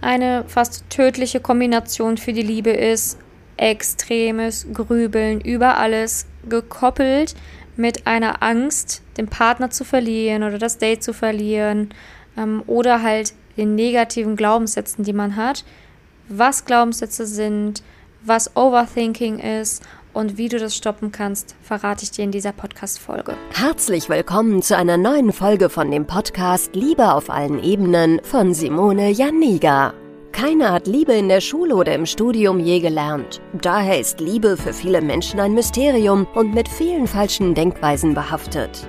eine fast tödliche Kombination für die Liebe ist. Extremes Grübeln über alles, gekoppelt mit einer Angst, den Partner zu verlieren oder das Date zu verlieren ähm, oder halt den negativen Glaubenssätzen, die man hat, was Glaubenssätze sind, was Overthinking ist und wie du das stoppen kannst, verrate ich dir in dieser Podcast-Folge. Herzlich willkommen zu einer neuen Folge von dem Podcast Liebe auf allen Ebenen von Simone Janiga. Keiner hat Liebe in der Schule oder im Studium je gelernt. Daher ist Liebe für viele Menschen ein Mysterium und mit vielen falschen Denkweisen behaftet.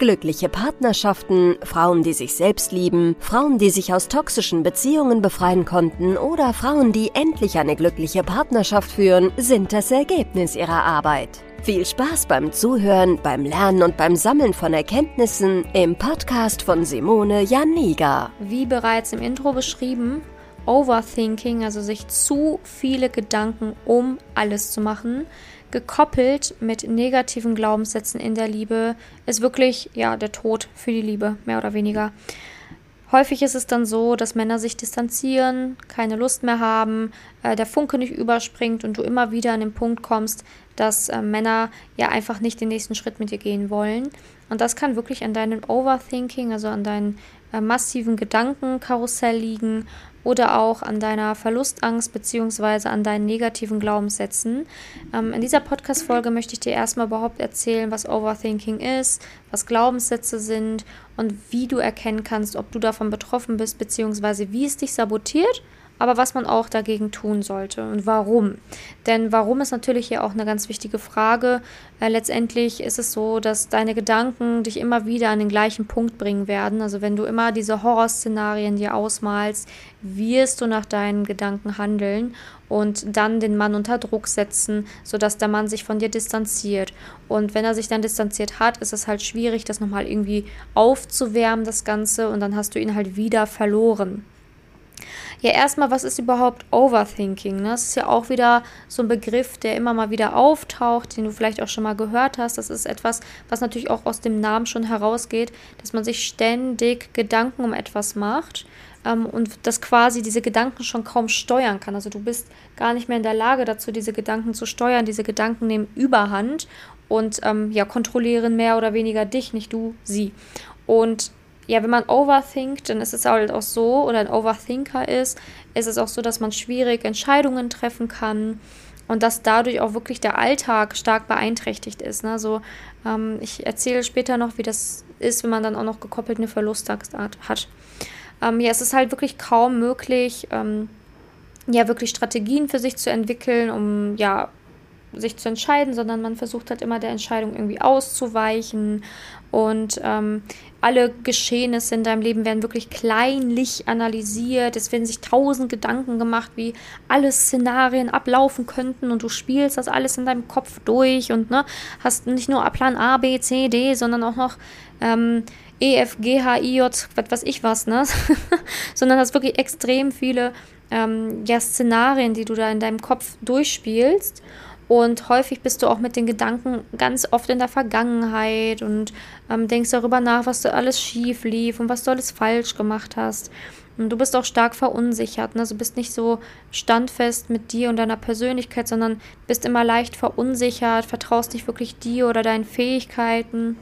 Glückliche Partnerschaften, Frauen, die sich selbst lieben, Frauen, die sich aus toxischen Beziehungen befreien konnten oder Frauen, die endlich eine glückliche Partnerschaft führen, sind das Ergebnis ihrer Arbeit. Viel Spaß beim Zuhören, beim Lernen und beim Sammeln von Erkenntnissen im Podcast von Simone Janiga. Wie bereits im Intro beschrieben, Overthinking, also sich zu viele Gedanken um alles zu machen, gekoppelt mit negativen Glaubenssätzen in der Liebe, ist wirklich ja der Tod für die Liebe, mehr oder weniger. Häufig ist es dann so, dass Männer sich distanzieren, keine Lust mehr haben, äh, der Funke nicht überspringt und du immer wieder an den Punkt kommst, dass äh, Männer ja einfach nicht den nächsten Schritt mit dir gehen wollen. Und das kann wirklich an deinem Overthinking, also an deinen äh, massiven Gedankenkarussell liegen oder auch an deiner Verlustangst bzw. an deinen negativen Glaubenssätzen. Ähm, in dieser Podcast-Folge möchte ich dir erstmal überhaupt erzählen, was Overthinking ist, was Glaubenssätze sind und wie du erkennen kannst, ob du davon betroffen bist bzw. wie es dich sabotiert aber was man auch dagegen tun sollte und warum. Denn warum ist natürlich hier auch eine ganz wichtige Frage. Äh, letztendlich ist es so, dass deine Gedanken dich immer wieder an den gleichen Punkt bringen werden. Also wenn du immer diese Horrorszenarien dir ausmalst, wirst du nach deinen Gedanken handeln und dann den Mann unter Druck setzen, sodass der Mann sich von dir distanziert. Und wenn er sich dann distanziert hat, ist es halt schwierig, das nochmal irgendwie aufzuwärmen, das Ganze, und dann hast du ihn halt wieder verloren. Ja, erstmal, was ist überhaupt Overthinking? Ne? Das ist ja auch wieder so ein Begriff, der immer mal wieder auftaucht, den du vielleicht auch schon mal gehört hast. Das ist etwas, was natürlich auch aus dem Namen schon herausgeht, dass man sich ständig Gedanken um etwas macht ähm, und das quasi diese Gedanken schon kaum steuern kann. Also du bist gar nicht mehr in der Lage dazu, diese Gedanken zu steuern. Diese Gedanken nehmen Überhand und ähm, ja, kontrollieren mehr oder weniger dich, nicht du sie. Und ja, wenn man overthinkt, dann ist es halt auch so, oder ein Overthinker ist, ist es auch so, dass man schwierig Entscheidungen treffen kann und dass dadurch auch wirklich der Alltag stark beeinträchtigt ist. Ne? Also, ähm, ich erzähle später noch, wie das ist, wenn man dann auch noch gekoppelt eine Verlustangst hat. Ähm, ja, es ist halt wirklich kaum möglich, ähm, ja, wirklich Strategien für sich zu entwickeln, um ja sich zu entscheiden, sondern man versucht halt immer der Entscheidung irgendwie auszuweichen und ähm, alle Geschehnisse in deinem Leben werden wirklich kleinlich analysiert. Es werden sich tausend Gedanken gemacht, wie alle Szenarien ablaufen könnten und du spielst das alles in deinem Kopf durch und ne, hast nicht nur Plan A, B, C, D, sondern auch noch ähm, E, F, G, H, I, J, was weiß ich was, ne? sondern hast wirklich extrem viele ähm, ja, Szenarien, die du da in deinem Kopf durchspielst. Und häufig bist du auch mit den Gedanken ganz oft in der Vergangenheit und ähm, denkst darüber nach, was du alles schief lief und was du alles falsch gemacht hast. Und du bist auch stark verunsichert. Ne? Also bist nicht so standfest mit dir und deiner Persönlichkeit, sondern bist immer leicht verunsichert, vertraust nicht wirklich dir oder deinen Fähigkeiten.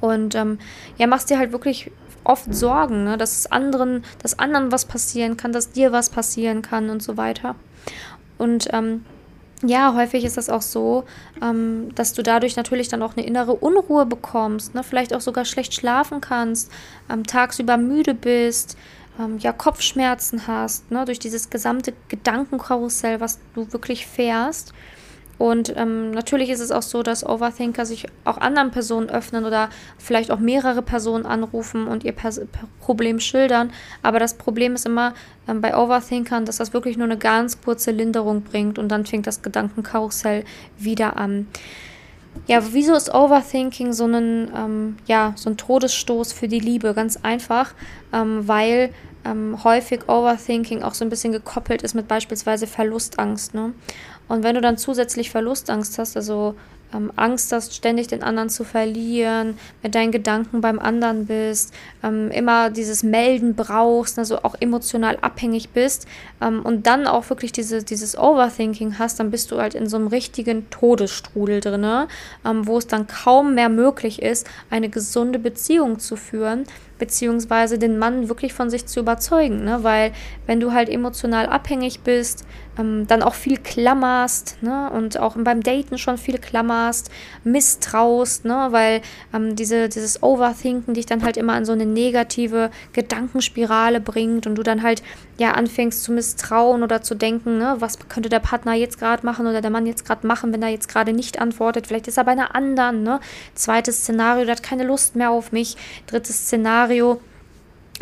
Und ähm, ja, machst dir halt wirklich oft Sorgen, ne? dass anderen, dass anderen was passieren kann, dass dir was passieren kann und so weiter. Und ähm, ja, häufig ist das auch so, ähm, dass du dadurch natürlich dann auch eine innere Unruhe bekommst, ne? vielleicht auch sogar schlecht schlafen kannst, ähm, tagsüber müde bist, ähm, ja, Kopfschmerzen hast, ne? durch dieses gesamte Gedankenkarussell, was du wirklich fährst. Und ähm, natürlich ist es auch so, dass Overthinker sich auch anderen Personen öffnen oder vielleicht auch mehrere Personen anrufen und ihr Pers Problem schildern. Aber das Problem ist immer ähm, bei Overthinkern, dass das wirklich nur eine ganz kurze Linderung bringt und dann fängt das Gedankenkarussell wieder an. Ja, wieso ist Overthinking so ein, ähm, ja, so ein Todesstoß für die Liebe? Ganz einfach, ähm, weil ähm, häufig Overthinking auch so ein bisschen gekoppelt ist mit beispielsweise Verlustangst. Ne? Und wenn du dann zusätzlich Verlustangst hast, also ähm, Angst hast, ständig den anderen zu verlieren, mit deinen Gedanken beim anderen bist, ähm, immer dieses Melden brauchst, also auch emotional abhängig bist ähm, und dann auch wirklich diese, dieses Overthinking hast, dann bist du halt in so einem richtigen Todesstrudel drin, ähm, wo es dann kaum mehr möglich ist, eine gesunde Beziehung zu führen, beziehungsweise den Mann wirklich von sich zu überzeugen, ne? weil wenn du halt emotional abhängig bist, ähm, dann auch viel klammerst ne? und auch beim Daten schon viel klammerst, misstraust, ne? weil ähm, diese, dieses Overthinken dich dann halt immer in so eine negative Gedankenspirale bringt und du dann halt ja anfängst zu misstrauen oder zu denken, ne? was könnte der Partner jetzt gerade machen oder der Mann jetzt gerade machen, wenn er jetzt gerade nicht antwortet, vielleicht ist er bei einer anderen, ne? zweites Szenario, der hat keine Lust mehr auf mich, drittes Szenario,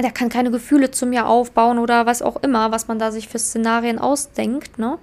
der kann keine Gefühle zu mir aufbauen oder was auch immer, was man da sich für Szenarien ausdenkt, ne?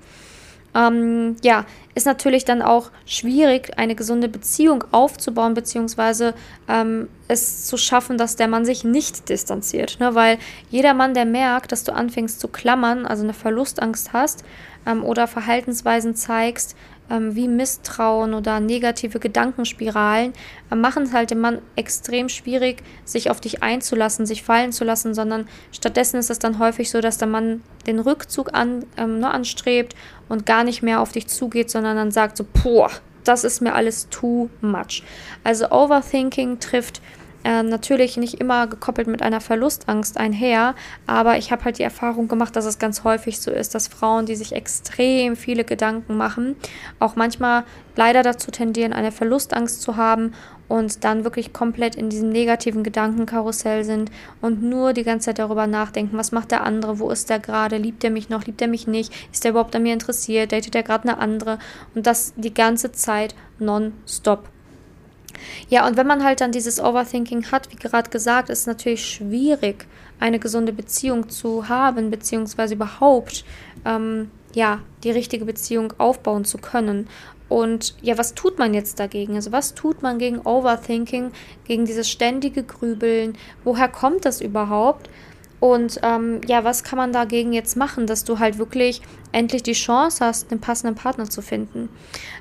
Ähm, ja, ist natürlich dann auch schwierig, eine gesunde Beziehung aufzubauen, beziehungsweise ähm, es zu schaffen, dass der Mann sich nicht distanziert. Ne? Weil jeder Mann, der merkt, dass du anfängst zu klammern, also eine Verlustangst hast ähm, oder Verhaltensweisen zeigst, wie Misstrauen oder negative Gedankenspiralen, äh, machen es halt dem Mann extrem schwierig, sich auf dich einzulassen, sich fallen zu lassen, sondern stattdessen ist es dann häufig so, dass der Mann den Rückzug an, ähm, ne, anstrebt und gar nicht mehr auf dich zugeht, sondern dann sagt so, boah, das ist mir alles too much. Also Overthinking trifft äh, natürlich nicht immer gekoppelt mit einer Verlustangst einher, aber ich habe halt die Erfahrung gemacht, dass es ganz häufig so ist, dass Frauen, die sich extrem viele Gedanken machen, auch manchmal leider dazu tendieren, eine Verlustangst zu haben und dann wirklich komplett in diesem negativen Gedankenkarussell sind und nur die ganze Zeit darüber nachdenken, was macht der andere, wo ist der gerade, liebt er mich noch, liebt er mich nicht, ist er überhaupt an mir interessiert, datet er gerade eine andere und das die ganze Zeit nonstop. Ja, und wenn man halt dann dieses Overthinking hat, wie gerade gesagt, ist es natürlich schwierig, eine gesunde Beziehung zu haben, beziehungsweise überhaupt, ähm, ja, die richtige Beziehung aufbauen zu können. Und ja, was tut man jetzt dagegen? Also was tut man gegen Overthinking, gegen dieses ständige Grübeln? Woher kommt das überhaupt? Und ähm, ja, was kann man dagegen jetzt machen, dass du halt wirklich endlich die Chance hast, einen passenden Partner zu finden?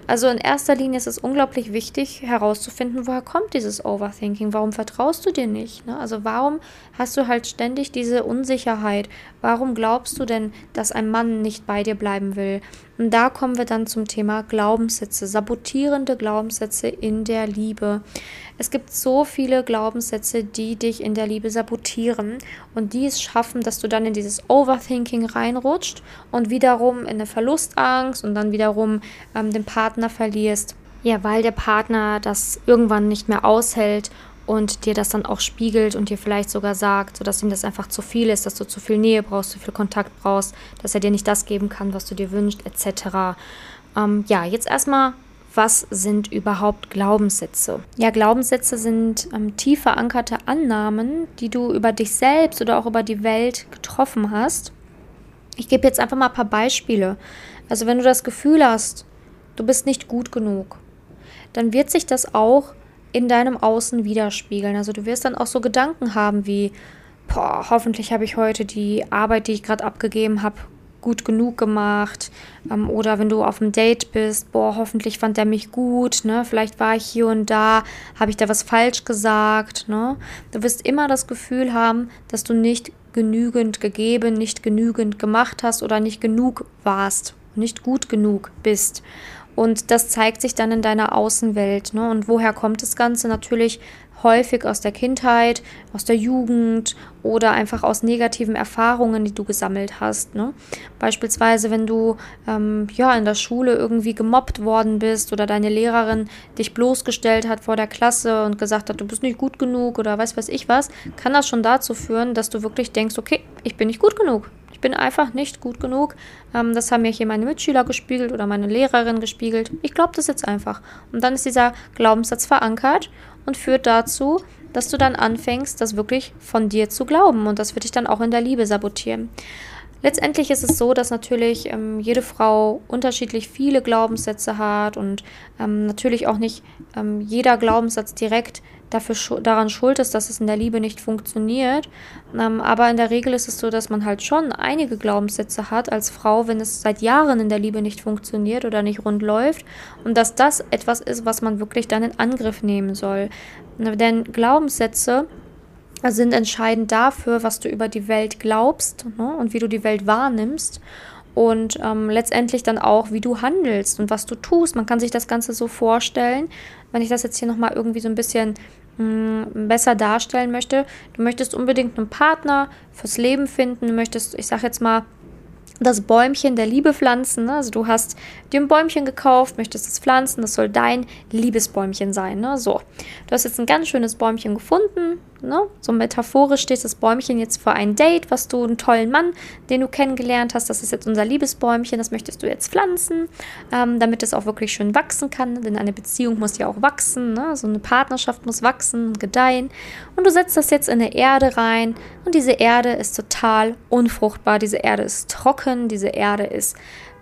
Also in erster Linie ist es unglaublich wichtig herauszufinden, woher kommt dieses Overthinking? Warum vertraust du dir nicht? Ne? Also warum hast du halt ständig diese Unsicherheit? Warum glaubst du denn, dass ein Mann nicht bei dir bleiben will? Und da kommen wir dann zum Thema Glaubenssätze, sabotierende Glaubenssätze in der Liebe. Es gibt so viele Glaubenssätze, die dich in der Liebe sabotieren und die es schaffen, dass du dann in dieses Overthinking reinrutscht und wiederum in eine Verlustangst und dann wiederum ähm, den Partner verlierst. Ja, weil der Partner das irgendwann nicht mehr aushält und dir das dann auch spiegelt und dir vielleicht sogar sagt, sodass ihm das einfach zu viel ist, dass du zu viel Nähe brauchst, zu viel Kontakt brauchst, dass er dir nicht das geben kann, was du dir wünschst, etc. Ähm, ja, jetzt erstmal was sind überhaupt Glaubenssätze? Ja, Glaubenssätze sind ähm, tief verankerte Annahmen, die du über dich selbst oder auch über die Welt getroffen hast. Ich gebe jetzt einfach mal ein paar Beispiele. Also wenn du das Gefühl hast, du bist nicht gut genug, dann wird sich das auch in deinem Außen widerspiegeln. Also du wirst dann auch so Gedanken haben wie, boah, hoffentlich habe ich heute die Arbeit, die ich gerade abgegeben habe, gut genug gemacht. Ähm, oder wenn du auf einem Date bist, boah, hoffentlich fand er mich gut, ne? Vielleicht war ich hier und da, habe ich da was falsch gesagt, ne? Du wirst immer das Gefühl haben, dass du nicht genügend gegeben, nicht genügend gemacht hast oder nicht genug warst, nicht gut genug bist. Und das zeigt sich dann in deiner Außenwelt. Ne? Und woher kommt das Ganze? Natürlich häufig aus der Kindheit, aus der Jugend oder einfach aus negativen Erfahrungen, die du gesammelt hast. Ne? Beispielsweise, wenn du ähm, ja in der Schule irgendwie gemobbt worden bist oder deine Lehrerin dich bloßgestellt hat vor der Klasse und gesagt hat, du bist nicht gut genug oder weiß weiß ich was, kann das schon dazu führen, dass du wirklich denkst, okay, ich bin nicht gut genug. Bin einfach nicht gut genug. Ähm, das haben mir hier meine Mitschüler gespiegelt oder meine Lehrerin gespiegelt. Ich glaube das jetzt einfach. Und dann ist dieser Glaubenssatz verankert und führt dazu, dass du dann anfängst, das wirklich von dir zu glauben. Und das wird dich dann auch in der Liebe sabotieren. Letztendlich ist es so, dass natürlich ähm, jede Frau unterschiedlich viele Glaubenssätze hat und ähm, natürlich auch nicht ähm, jeder Glaubenssatz direkt dafür daran schuld ist, dass es in der Liebe nicht funktioniert. Ähm, aber in der Regel ist es so, dass man halt schon einige Glaubenssätze hat als Frau, wenn es seit Jahren in der Liebe nicht funktioniert oder nicht rund läuft. Und dass das etwas ist, was man wirklich dann in Angriff nehmen soll. Denn Glaubenssätze sind entscheidend dafür, was du über die Welt glaubst ne, und wie du die Welt wahrnimmst und ähm, letztendlich dann auch, wie du handelst und was du tust. Man kann sich das Ganze so vorstellen, wenn ich das jetzt hier nochmal irgendwie so ein bisschen besser darstellen möchte. Du möchtest unbedingt einen Partner fürs Leben finden, du möchtest, ich sag jetzt mal, das Bäumchen der Liebe pflanzen. Ne? Also du hast dir ein Bäumchen gekauft, möchtest es pflanzen, das soll dein Liebesbäumchen sein. Ne? So, du hast jetzt ein ganz schönes Bäumchen gefunden. Ne? So metaphorisch steht das Bäumchen jetzt für ein Date, was du einen tollen Mann, den du kennengelernt hast, das ist jetzt unser Liebesbäumchen, das möchtest du jetzt pflanzen, ähm, damit es auch wirklich schön wachsen kann. Denn eine Beziehung muss ja auch wachsen, ne? so eine Partnerschaft muss wachsen, gedeihen. Und du setzt das jetzt in eine Erde rein und diese Erde ist total unfruchtbar, diese Erde ist trocken, diese Erde ist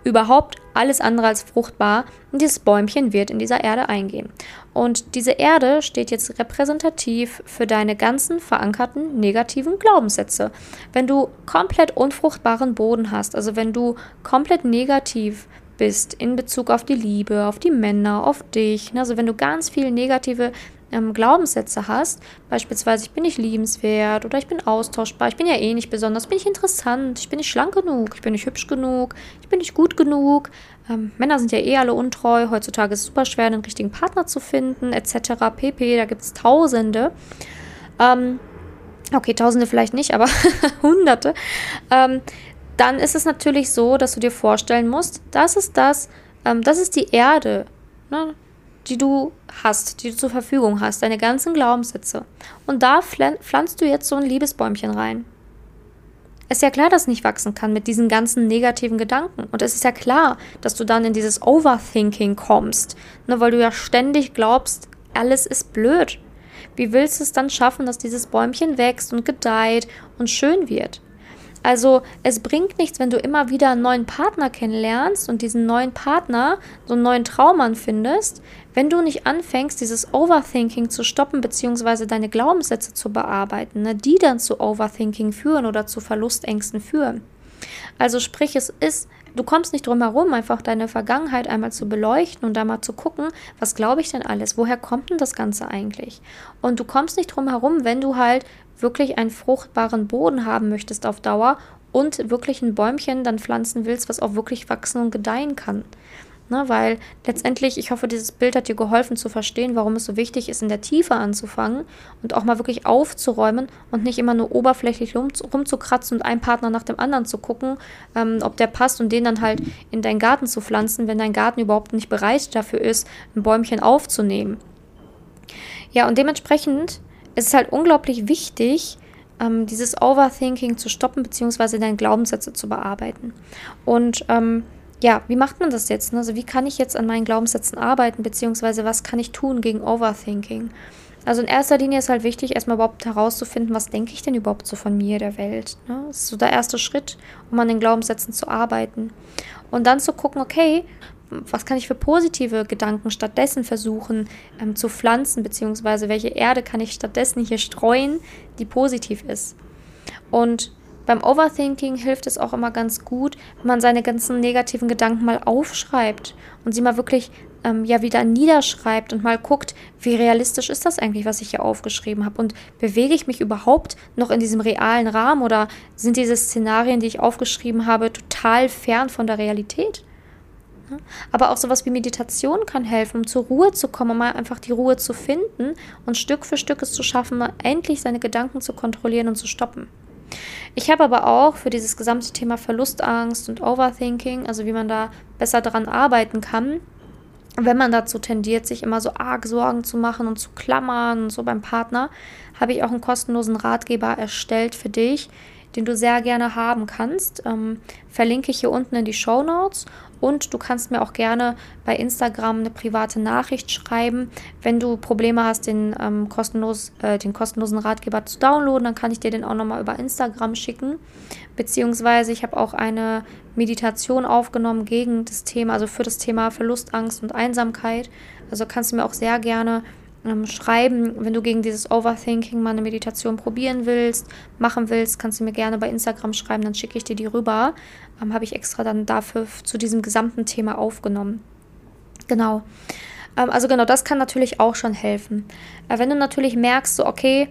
überhaupt alles andere als fruchtbar und dieses Bäumchen wird in dieser Erde eingehen. Und diese Erde steht jetzt repräsentativ für deine ganzen verankerten negativen Glaubenssätze. Wenn du komplett unfruchtbaren Boden hast, also wenn du komplett negativ bist in Bezug auf die Liebe, auf die Männer, auf dich, ne, also wenn du ganz viele negative ähm, Glaubenssätze hast, beispielsweise ich bin nicht liebenswert oder ich bin austauschbar, ich bin ja eh nicht besonders, bin ich interessant, ich bin nicht schlank genug, ich bin nicht hübsch genug, ich bin nicht gut genug. Ähm, Männer sind ja eh alle untreu, heutzutage ist es super schwer, einen richtigen Partner zu finden, etc. pp. Da gibt es Tausende. Ähm, okay, Tausende vielleicht nicht, aber Hunderte. Ähm, dann ist es natürlich so, dass du dir vorstellen musst, das ist das, ähm, das ist die Erde. Ne? Die du hast, die du zur Verfügung hast, deine ganzen Glaubenssätze. Und da pflanzt du jetzt so ein Liebesbäumchen rein. Es ist ja klar, dass es nicht wachsen kann mit diesen ganzen negativen Gedanken. Und es ist ja klar, dass du dann in dieses Overthinking kommst, ne, weil du ja ständig glaubst, alles ist blöd. Wie willst du es dann schaffen, dass dieses Bäumchen wächst und gedeiht und schön wird? Also es bringt nichts, wenn du immer wieder einen neuen Partner kennenlernst und diesen neuen Partner, so einen neuen Traummann findest, wenn du nicht anfängst, dieses Overthinking zu stoppen, beziehungsweise deine Glaubenssätze zu bearbeiten, ne, die dann zu Overthinking führen oder zu Verlustängsten führen. Also sprich, es ist, du kommst nicht drum herum, einfach deine Vergangenheit einmal zu beleuchten und da mal zu gucken, was glaube ich denn alles, woher kommt denn das Ganze eigentlich? Und du kommst nicht drum herum, wenn du halt wirklich einen fruchtbaren Boden haben möchtest auf Dauer und wirklich ein Bäumchen dann pflanzen willst, was auch wirklich wachsen und gedeihen kann. Ne, weil letztendlich, ich hoffe, dieses Bild hat dir geholfen zu verstehen, warum es so wichtig ist, in der Tiefe anzufangen und auch mal wirklich aufzuräumen und nicht immer nur oberflächlich rum, rumzukratzen und einen Partner nach dem anderen zu gucken, ähm, ob der passt und den dann halt in deinen Garten zu pflanzen, wenn dein Garten überhaupt nicht bereit dafür ist, ein Bäumchen aufzunehmen. Ja, und dementsprechend es ist halt unglaublich wichtig, ähm, dieses Overthinking zu stoppen, beziehungsweise deine Glaubenssätze zu bearbeiten. Und ähm, ja, wie macht man das jetzt? Also wie kann ich jetzt an meinen Glaubenssätzen arbeiten, beziehungsweise was kann ich tun gegen Overthinking? Also in erster Linie ist halt wichtig, erstmal überhaupt herauszufinden, was denke ich denn überhaupt so von mir, der Welt. Ne? Das ist so der erste Schritt, um an den Glaubenssätzen zu arbeiten. Und dann zu gucken, okay, was kann ich für positive Gedanken stattdessen versuchen ähm, zu pflanzen, beziehungsweise welche Erde kann ich stattdessen hier streuen, die positiv ist. Und beim Overthinking hilft es auch immer ganz gut, wenn man seine ganzen negativen Gedanken mal aufschreibt und sie mal wirklich ähm, ja wieder niederschreibt und mal guckt, wie realistisch ist das eigentlich, was ich hier aufgeschrieben habe und bewege ich mich überhaupt noch in diesem realen Rahmen oder sind diese Szenarien, die ich aufgeschrieben habe, total fern von der Realität? Aber auch sowas wie Meditation kann helfen, um zur Ruhe zu kommen, um mal einfach die Ruhe zu finden und Stück für Stück es zu schaffen, endlich seine Gedanken zu kontrollieren und zu stoppen. Ich habe aber auch für dieses gesamte Thema Verlustangst und Overthinking, also wie man da besser daran arbeiten kann, wenn man dazu tendiert, sich immer so arg Sorgen zu machen und zu klammern und so beim Partner, habe ich auch einen kostenlosen Ratgeber erstellt für dich, den du sehr gerne haben kannst. Ähm, verlinke ich hier unten in die Show Notes. Und du kannst mir auch gerne bei Instagram eine private Nachricht schreiben. Wenn du Probleme hast, den, ähm, kostenlos, äh, den kostenlosen Ratgeber zu downloaden, dann kann ich dir den auch nochmal über Instagram schicken. Beziehungsweise ich habe auch eine Meditation aufgenommen gegen das Thema, also für das Thema Verlustangst und Einsamkeit. Also kannst du mir auch sehr gerne ähm, schreiben, wenn du gegen dieses Overthinking mal eine Meditation probieren willst, machen willst, kannst du mir gerne bei Instagram schreiben, dann schicke ich dir die rüber. Ähm, Habe ich extra dann dafür zu diesem gesamten Thema aufgenommen. Genau. Ähm, also genau, das kann natürlich auch schon helfen. Äh, wenn du natürlich merkst, so okay,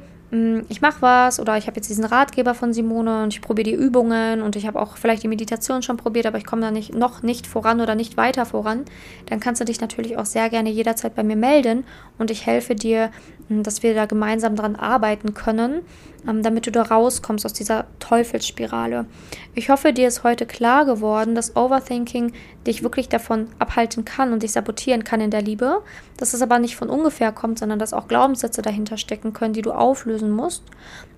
ich mache was oder ich habe jetzt diesen Ratgeber von Simone und ich probiere die Übungen und ich habe auch vielleicht die Meditation schon probiert, aber ich komme da nicht, noch nicht voran oder nicht weiter voran, dann kannst du dich natürlich auch sehr gerne jederzeit bei mir melden und ich helfe dir, hm, dass wir da gemeinsam dran arbeiten können, damit du da rauskommst aus dieser Teufelsspirale. Ich hoffe, dir ist heute klar geworden, dass Overthinking dich wirklich davon abhalten kann und dich sabotieren kann in der Liebe, dass es aber nicht von ungefähr kommt, sondern dass auch Glaubenssätze dahinter stecken können, die du auflösen musst.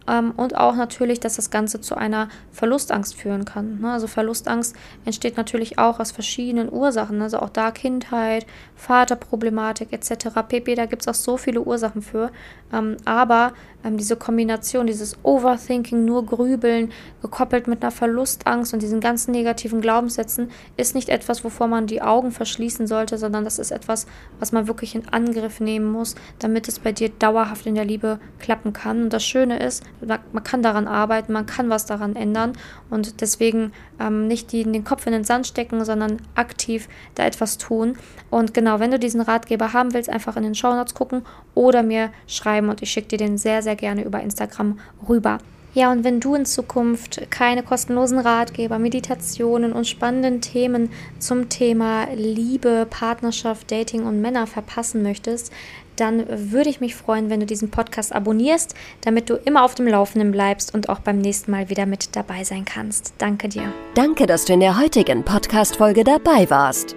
Ähm, und auch natürlich, dass das Ganze zu einer Verlustangst führen kann. Ne? Also Verlustangst entsteht natürlich auch aus verschiedenen Ursachen. Also auch da Kindheit, Vaterproblematik etc. pp. Da gibt es auch so viele Ursachen für. Ähm, aber ähm, diese Kombination, dieses Overthinking, nur Grübeln, gekoppelt mit einer Verlustangst und diesen ganzen negativen Glaubenssätzen, ist nicht etwas, wovor man die Augen verschließen sollte, sondern das ist etwas, was man wirklich in Angriff nehmen muss, damit es bei dir dauerhaft in der Liebe klappen kann. Und das Schöne ist, man kann daran arbeiten, man kann was daran ändern und deswegen ähm, nicht die, den Kopf in den Sand stecken, sondern aktiv da etwas tun. Und genau, wenn du diesen Ratgeber haben willst, einfach in den Show Notes gucken oder mir schreiben und ich schicke dir den sehr, sehr gerne über Instagram rüber. Ja, und wenn du in Zukunft keine kostenlosen Ratgeber, Meditationen und spannenden Themen zum Thema Liebe, Partnerschaft, Dating und Männer verpassen möchtest, dann würde ich mich freuen, wenn du diesen Podcast abonnierst, damit du immer auf dem Laufenden bleibst und auch beim nächsten Mal wieder mit dabei sein kannst. Danke dir. Danke, dass du in der heutigen Podcast-Folge dabei warst.